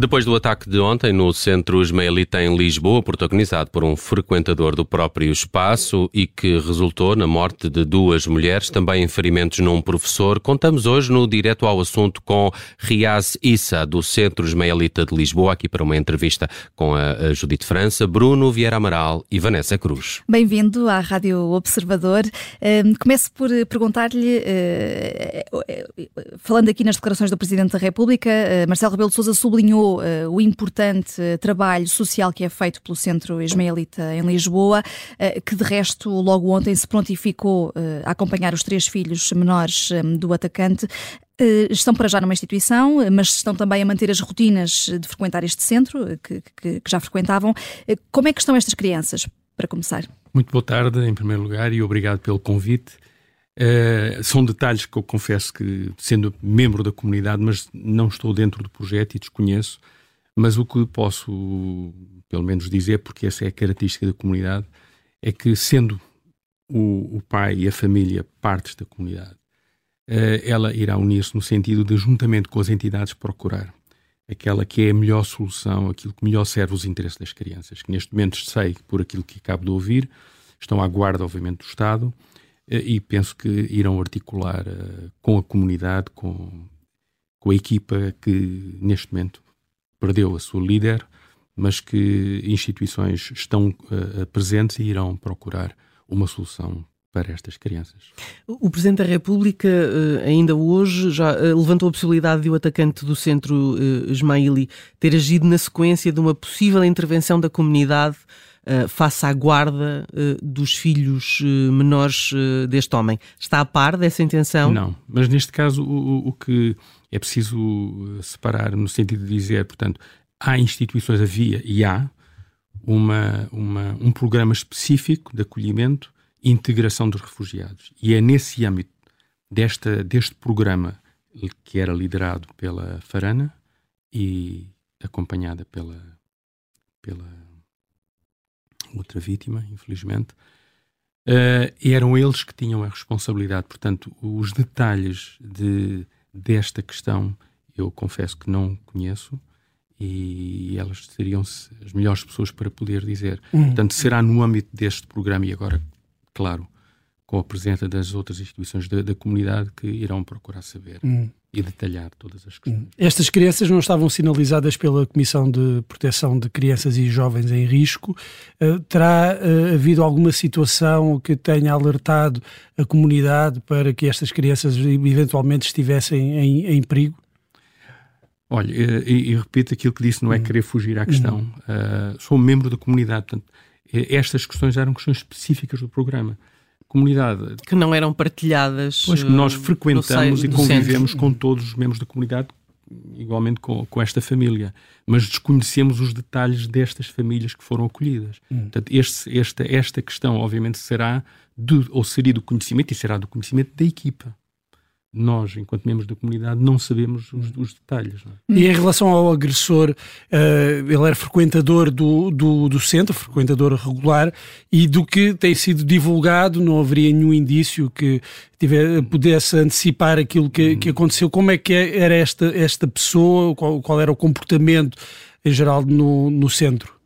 Depois do ataque de ontem no centro ismaelita em Lisboa, protagonizado por um frequentador do próprio espaço e que resultou na morte de duas mulheres, também em ferimentos num professor, contamos hoje no Direto ao Assunto com Riaz Issa, do Centro Ismaelita de Lisboa, aqui para uma entrevista com a Judite França, Bruno Vieira Amaral e Vanessa Cruz. Bem-vindo à Rádio Observador. Hum, começo por perguntar-lhe, eh, eh, falando aqui nas declarações do Presidente da República, eh, Marcelo Rebelo de Sousa sublinhou uh, o importante uh, trabalho social que é feito pelo Centro Ismaelita em Lisboa, uh, que de resto logo ontem se prontificou a acompanhar os três filhos menores um, do atacante. estão para já numa instituição, mas estão também a manter as rotinas de frequentar este centro, que, que, que já frequentavam. como é que estão estas crianças, para começar? Muito boa tarde, em primeiro lugar, e obrigado pelo convite. Uh, são detalhes que eu confesso que, sendo membro da comunidade, mas não estou dentro do projeto e desconheço. Mas o que posso, pelo menos, dizer, porque essa é a característica da comunidade, é que, sendo o, o pai e a família partes da comunidade, uh, ela irá unir-se no sentido de, juntamente com as entidades, procurar aquela que é a melhor solução, aquilo que melhor serve os interesses das crianças, que neste momento sei, por aquilo que acabo de ouvir, estão à guarda, obviamente, do Estado e penso que irão articular uh, com a comunidade, com, com a equipa que neste momento perdeu a sua líder, mas que instituições estão uh, presentes e irão procurar uma solução para estas crianças. O Presidente da República, ainda hoje, já levantou a possibilidade de o atacante do centro Ismaili ter agido na sequência de uma possível intervenção da comunidade uh, face à guarda uh, dos filhos uh, menores deste homem. Está a par dessa intenção? Não, mas neste caso o, o que é preciso separar no sentido de dizer, portanto, há instituições, havia e há uma, uma, um programa específico de acolhimento e integração dos refugiados. E é nesse âmbito desta, deste programa que era liderado pela Farana e acompanhada pela, pela outra vítima, infelizmente, uh, eram eles que tinham a responsabilidade. Portanto, os detalhes de, desta questão eu confesso que não conheço e elas seriam as melhores pessoas para poder dizer. Uhum. Portanto, será no âmbito deste programa e agora, claro, com a presença das outras instituições da, da comunidade que irão procurar saber. Uhum e detalhar todas as questões. Hum. Estas crianças não estavam sinalizadas pela Comissão de Proteção de Crianças e Jovens em Risco. Uh, terá uh, havido alguma situação que tenha alertado a comunidade para que estas crianças eventualmente estivessem em, em perigo? Olha, e, e, repito aquilo que disse, não é hum. querer fugir à questão. Uh, sou membro da comunidade, portanto, estas questões eram questões específicas do programa comunidade. Que não eram partilhadas. Pois que nós eh, frequentamos e convivemos com todos os membros da comunidade, igualmente com, com esta família. Mas desconhecemos os detalhes destas famílias que foram acolhidas. Hum. Portanto, este, esta, esta questão, obviamente, será do, ou seria do conhecimento e será do conhecimento da equipa nós, enquanto membros da comunidade, não sabemos os, os detalhes. É? E em relação ao agressor, uh, ele era frequentador do, do, do, centro, frequentador regular, e do que tem sido divulgado, não haveria nenhum indício que tiver, pudesse antecipar aquilo que, que aconteceu. Como é que era esta, esta pessoa, qual, qual era o comportamento em geral no, no centro?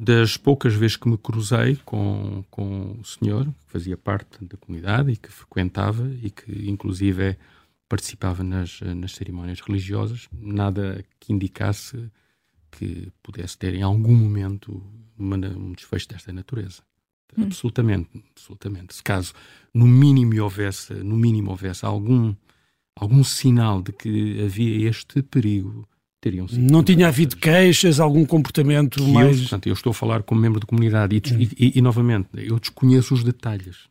Das poucas vezes que me cruzei com, com o senhor, que fazia parte da comunidade e que frequentava e que, inclusive, participava nas, nas cerimónias religiosas, nada que indicasse que pudesse ter em algum momento uma, um desfecho desta natureza. Hum. Absolutamente, absolutamente. Se caso no mínimo houvesse, no mínimo houvesse algum algum sinal de que havia este perigo teriam sido. Não tinha havido queixas, algum comportamento que mais. Eu, portanto, eu estou a falar como membro da comunidade e, hum. e, e, e novamente, eu desconheço os detalhes.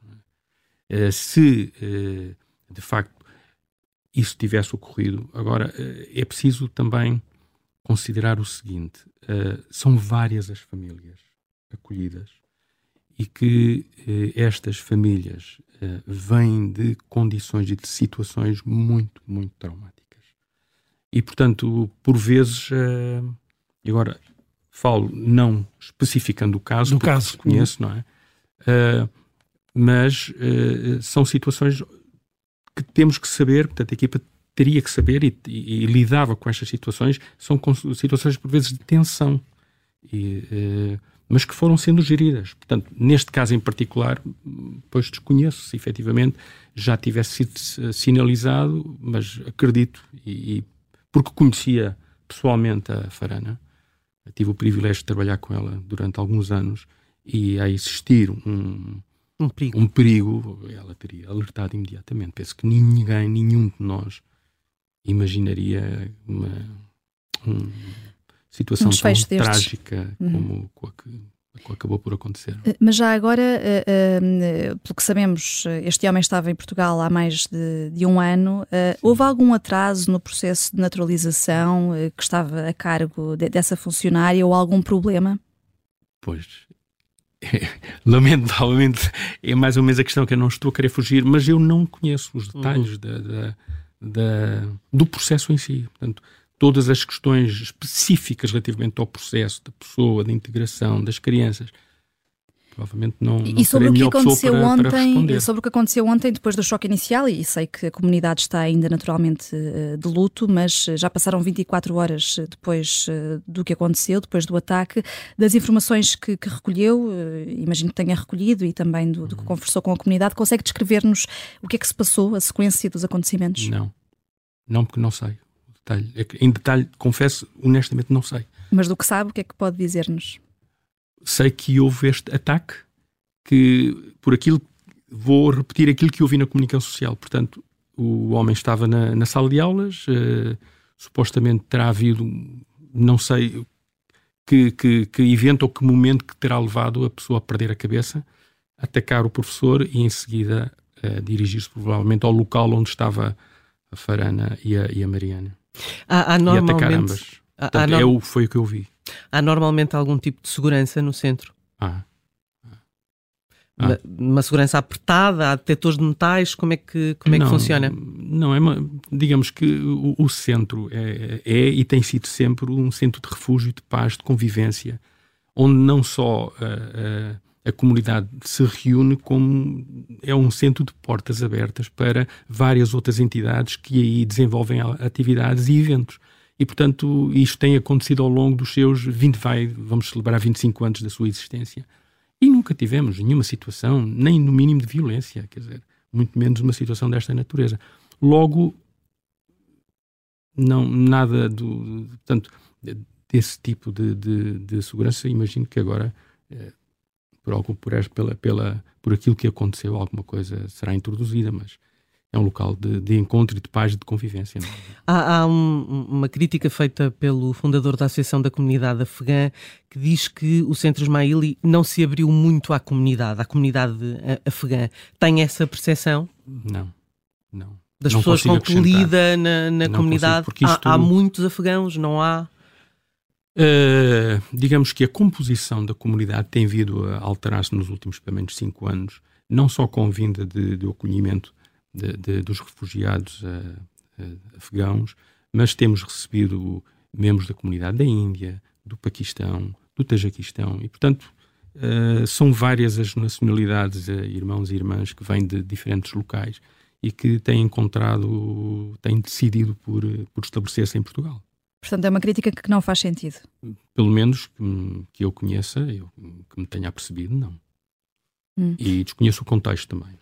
Uh, se uh, de facto isso tivesse ocorrido, agora uh, é preciso também considerar o seguinte: são várias as famílias acolhidas e que estas famílias vêm de condições e de situações muito, muito traumáticas. E, portanto, por vezes, uh, agora falo não especificando o caso, do caso conheço, não é? Uh, mas uh, são situações que temos que saber, portanto, a equipa teria que saber e, e, e, lidava com estas situações, são situações por vezes de tensão, e, mas que foram sendo geridas. Portanto, neste caso em particular, pois desconheço se efetivamente já tivesse sido sinalizado, mas acredito, e, porque conhecia pessoalmente a Farana, tive o privilégio de trabalhar com ela durante alguns anos, e a existir um, um perigo. um perigo, ela teria alertado imediatamente. Penso que ninguém, nenhum de nós, imaginaria uma, uma situação um tão destes. trágica uhum. como a que, que acabou por acontecer. Eh, mas já agora, uh, uh, pelo que sabemos, este homem estava em Portugal há mais de, de um ano. Uh, houve algum atraso no processo de naturalização que estava a cargo de, dessa funcionária ou algum problema? Pois, lamentavelmente é mais ou menos a questão que eu não estou a querer fugir, mas eu não conheço os detalhes uhum. da, da, da, do processo em si. Portanto, todas as questões específicas relativamente ao processo da pessoa, da integração, das crianças, provavelmente não, não e sobre o que aconteceu para, ontem para sobre o que aconteceu ontem depois do choque inicial e sei que a comunidade está ainda naturalmente eh, de luto mas eh, já passaram 24 horas eh, depois do que aconteceu depois do ataque das informações que, que recolheu imagino que tenha recolhido e também do, do que uhum. conversou com a comunidade. Consegue descrever-nos o que é que se passou a sequência dos acontecimentos? Não. Não porque não sei detalhe, é em detalhe confesso honestamente não sei mas do que sabe o que é que pode dizer-nos sei que houve este ataque, que por aquilo vou repetir aquilo que eu vi na comunicação social. Portanto, o homem estava na, na sala de aulas, uh, supostamente terá havido, não sei que, que, que, evento ou que momento que terá levado a pessoa a perder a cabeça, atacar o professor e em seguida uh, dirigir-se provavelmente ao local onde estava a Farana e a, e a Mariana. Há, há normalmente... E. Portanto, há, há, é o, foi o que eu vi. Há normalmente algum tipo de segurança no centro? Ah. ah. Uma, uma, segurança apertada, há detectores de metais, como é que, como é não, que funciona? Não, é uma, digamos que o, o centro é, é, e tem sido sempre um centro de refúgio, de paz, de convivência, onde não só a, a, a comunidade se reúne, como é um centro de portas abertas para várias outras entidades que aí desenvolvem atividades e eventos. E, portanto, isto tem acontecido ao longo dos seus 20, vai, vamos celebrar 25 anos da sua existência. E nunca tivemos nenhuma situação, nem no mínimo de violência, quer dizer, muito menos uma situação desta natureza. Logo, não, nada do, portanto, desse tipo de, de, de segurança, imagino que agora, eh, por, algo, por, pela, pela, por aquilo que aconteceu, alguma coisa será introduzida, mas é um local de, de encontro e de paz e de convivência. É? Há, há um, uma crítica feita pelo fundador da Associação da Comunidade Afegã que diz que o Centro Ismaili não se abriu muito à comunidade, à comunidade afegã. Tem essa percepção? Não, não. Das não pessoas com que lida na, na comunidade? Consigo, isto... há, há, muitos afegãos, não há? Uh, digamos que a composição da comunidade tem vindo a alterar-se nos últimos pelo menos cinco anos, não só com vinda de, de acolhimento de, de, dos refugiados uh, uh, afegãos, mas temos recebido membros da comunidade da Índia, do Paquistão, do Tajiquistão e, portanto, são várias as nacionalidades, irmãos e irmãs que vêm de diferentes locais e que têm encontrado, têm decidido por, por estabelecer-se em Portugal. Portanto, é uma crítica que não faz sentido. Pelo menos que, que eu conheça, eu, que me tenha percebido, não. Hum. E desconheço o contexto também.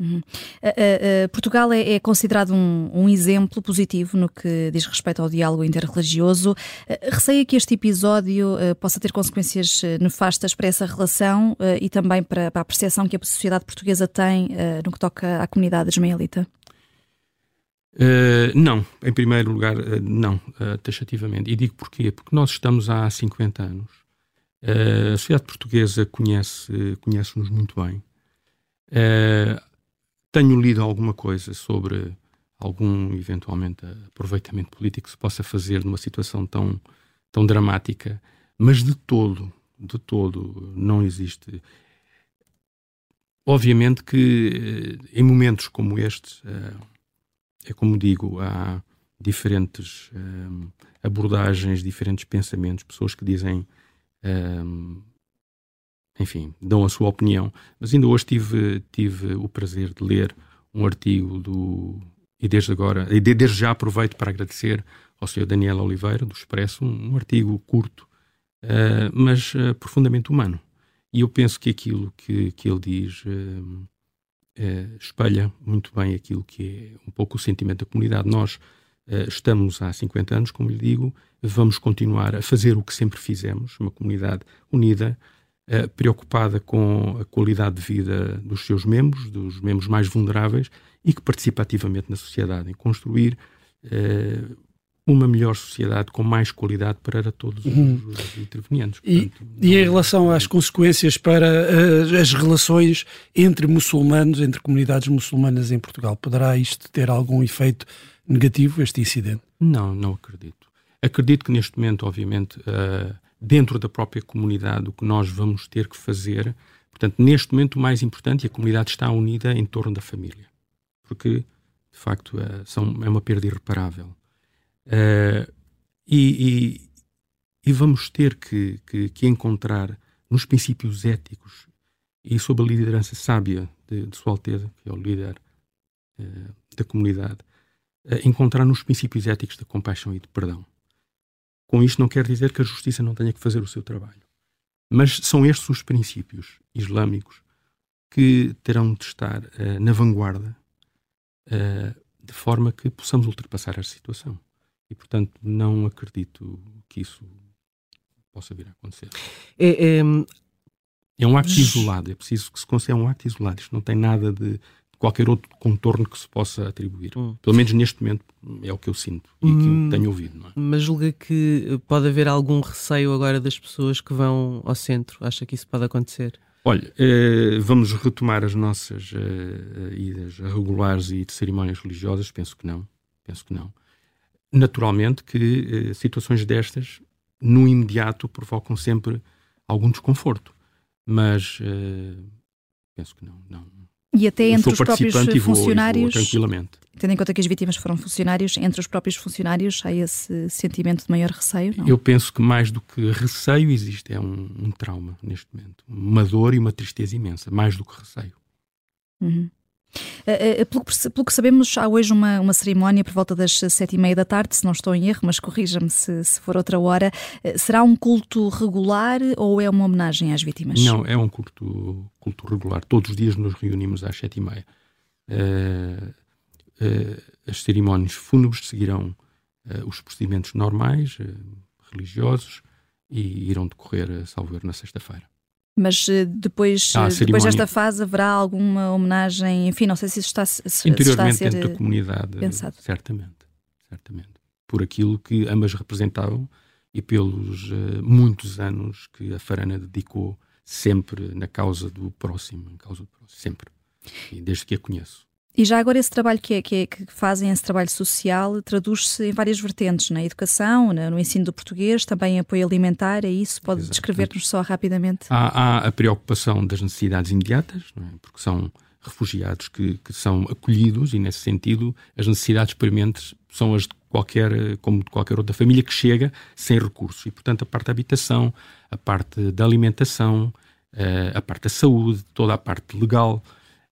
Uhum. Uh, uh, uh, Portugal é, é considerado um, um, exemplo positivo no que diz respeito ao diálogo interreligioso. receia que este episódio possa ter consequências nefastas para essa relação e também para, para, a percepção que a sociedade portuguesa tem no que toca à comunidade ismaelita? Não, em primeiro lugar, não, taxativamente. E digo porquê? Porque nós estamos há 50 anos. a sociedade portuguesa conhece-nos conhece muito bem. Uh, tenho lido alguma coisa sobre algum, eventualmente, aproveitamento político que se possa fazer numa situação tão, tão dramática, mas de todo, de todo, não existe. Obviamente que em momentos como este, é como digo, há diferentes eh, abordagens, diferentes pensamentos, pessoas que dizem enfim, dão a sua opinião. Mas ainda hoje tive, tive o prazer de ler um artigo do e desde agora, e desde já aproveito para agradecer ao Sr. Daniel Oliveira, do Expresso, um, um artigo curto, uh, mas uh, profundamente humano. E eu penso que aquilo que, que ele diz uh, espelha muito bem aquilo que é um pouco o sentimento da comunidade. Nós estamos há 50 anos, como lhe digo, vamos continuar a fazer o que sempre fizemos, uma comunidade unida, preocupada com a qualidade de vida dos seus membros, dos membros mais vulneráveis, e que participa ativamente na sociedade, em construir uma melhor sociedade com mais qualidade para todos os, uhum. os intervenientes. Portanto, e, e, em relação às consequências para uh, as relações entre muçulmanos, entre comunidades muçulmanas em Portugal, poderá isto ter algum efeito negativo, este incidente? Não, não acredito. Acredito que neste momento, obviamente, uh, dentro da própria comunidade, o que nós vamos ter que fazer, portanto, neste momento o mais importante, e a comunidade está unida em torno da família, porque, de facto, uh, são, é uma perda irreparável Uh, e, e, e, vamos ter que, que, que, encontrar nos princípios éticos e sob a liderança sábia de, de Sua Alteza, que é o líder uh, da comunidade, uh, encontrar nos princípios éticos da compaixão e de perdão. Com isto não quer dizer que a justiça não tenha que fazer o seu trabalho. Mas são estes os princípios islâmicos que terão de estar na vanguarda, de forma que possamos ultrapassar esta situação. E, portanto, não acredito que isso possa vir a acontecer. É, é, é um acto isolado, é preciso que se considere um acto isolado. Isto não tem nada de qualquer outro contorno que se possa atribuir. Hum. Pelo menos neste momento é o que eu sinto e que hum, tenho ouvido. É? Mas julga que pode haver algum receio agora das pessoas que vão ao centro? Acha que isso pode acontecer? Olha, eh, vamos retomar as nossas eh, idas regulares e de cerimónias religiosas? Penso que não. Penso que não naturalmente que eh, situações destas, no imediato, provocam sempre algum desconforto. Mas eh, penso que não, não. E até entre os próprios e vou, funcionários, vou tranquilamente. Tendo em conta que as vítimas foram funcionários, entre os próprios funcionários há esse sentimento de maior receio? Não? Eu penso que mais do que receio existe, é um, um trauma neste momento. Uma dor e uma tristeza imensa, mais do que receio. Uhum. Uh, pelo, pelo, que sabemos, há hoje uma, uma cerimónia por volta das sete e meia da tarde, se não estou em erro, mas corrija-me se, se, for outra hora. Uh, será um culto regular ou é uma homenagem às vítimas? Não, é um culto, culto regular. Todos os dias nos reunimos às sete e meia. as cerimónias fúnebres seguirão os procedimentos normais, religiosos, e irão decorrer, salvo na sexta-feira. Mas eh, depois, ah, eh, depois desta fase haverá alguma homenagem, enfim, não sei se isso está, se, Interiormente está a ser dentro da comunidade, pensado. certamente, certamente. Por aquilo que ambas representavam e pelos uh, muitos anos que a Farana dedicou sempre na causa do próximo, causa do próximo, sempre. E desde que a conheço. E já agora esse trabalho que, é, que, é, que fazem, esse trabalho social, traduz-se em várias vertentes, na educação, no ensino do português, também apoio alimentar, é isso? Pode descrever-nos só rapidamente? Há, há, a preocupação das necessidades imediatas, é? porque são refugiados que, que, são acolhidos e, nesse sentido, as necessidades prementes são as de qualquer, como de qualquer outra família que chega sem recursos. E, portanto, a parte da habitação, a parte da alimentação, eh, a parte da saúde, toda a parte legal,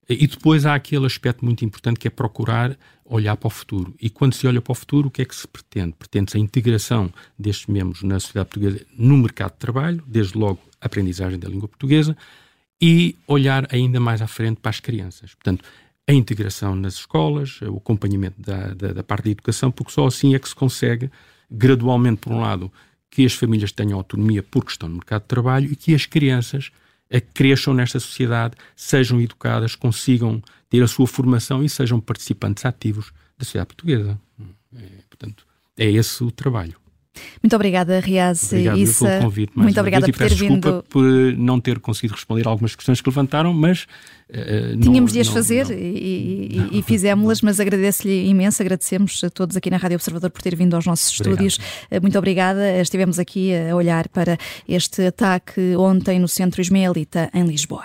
e depois há aquele aspecto muito importante que é procurar olhar para o futuro. E quando se olha para o futuro, o que é que se pretende? Pretende-se a integração destes membros na sociedade portuguesa no mercado de trabalho, desde logo a aprendizagem da língua portuguesa, e olhar ainda mais à frente para as crianças. Portanto, a integração nas escolas, o acompanhamento da, da, da parte da educação, porque só assim é que se consegue, gradualmente, por um lado, que as famílias tenham autonomia porque estão no mercado de trabalho e que as crianças cresçam nesta sociedade, sejam educadas, consigam ter a sua formação e sejam participantes ativos da sociedade portuguesa. É, portanto, é esse o trabalho. Muito obrigada, Riaz Obrigado Issa. pelo convite. Mais Muito obrigada por ter vindo. por não ter conseguido responder algumas questões que levantaram, mas. Uh, Tínhamos de as fazer não. e, e, e fizemos-las, mas agradeço-lhe imenso. Agradecemos a todos aqui na Rádio Observador por ter vindo aos nossos Obrigado. estúdios. Muito obrigada. Estivemos aqui a olhar para este ataque ontem no centro ismaelita em Lisboa.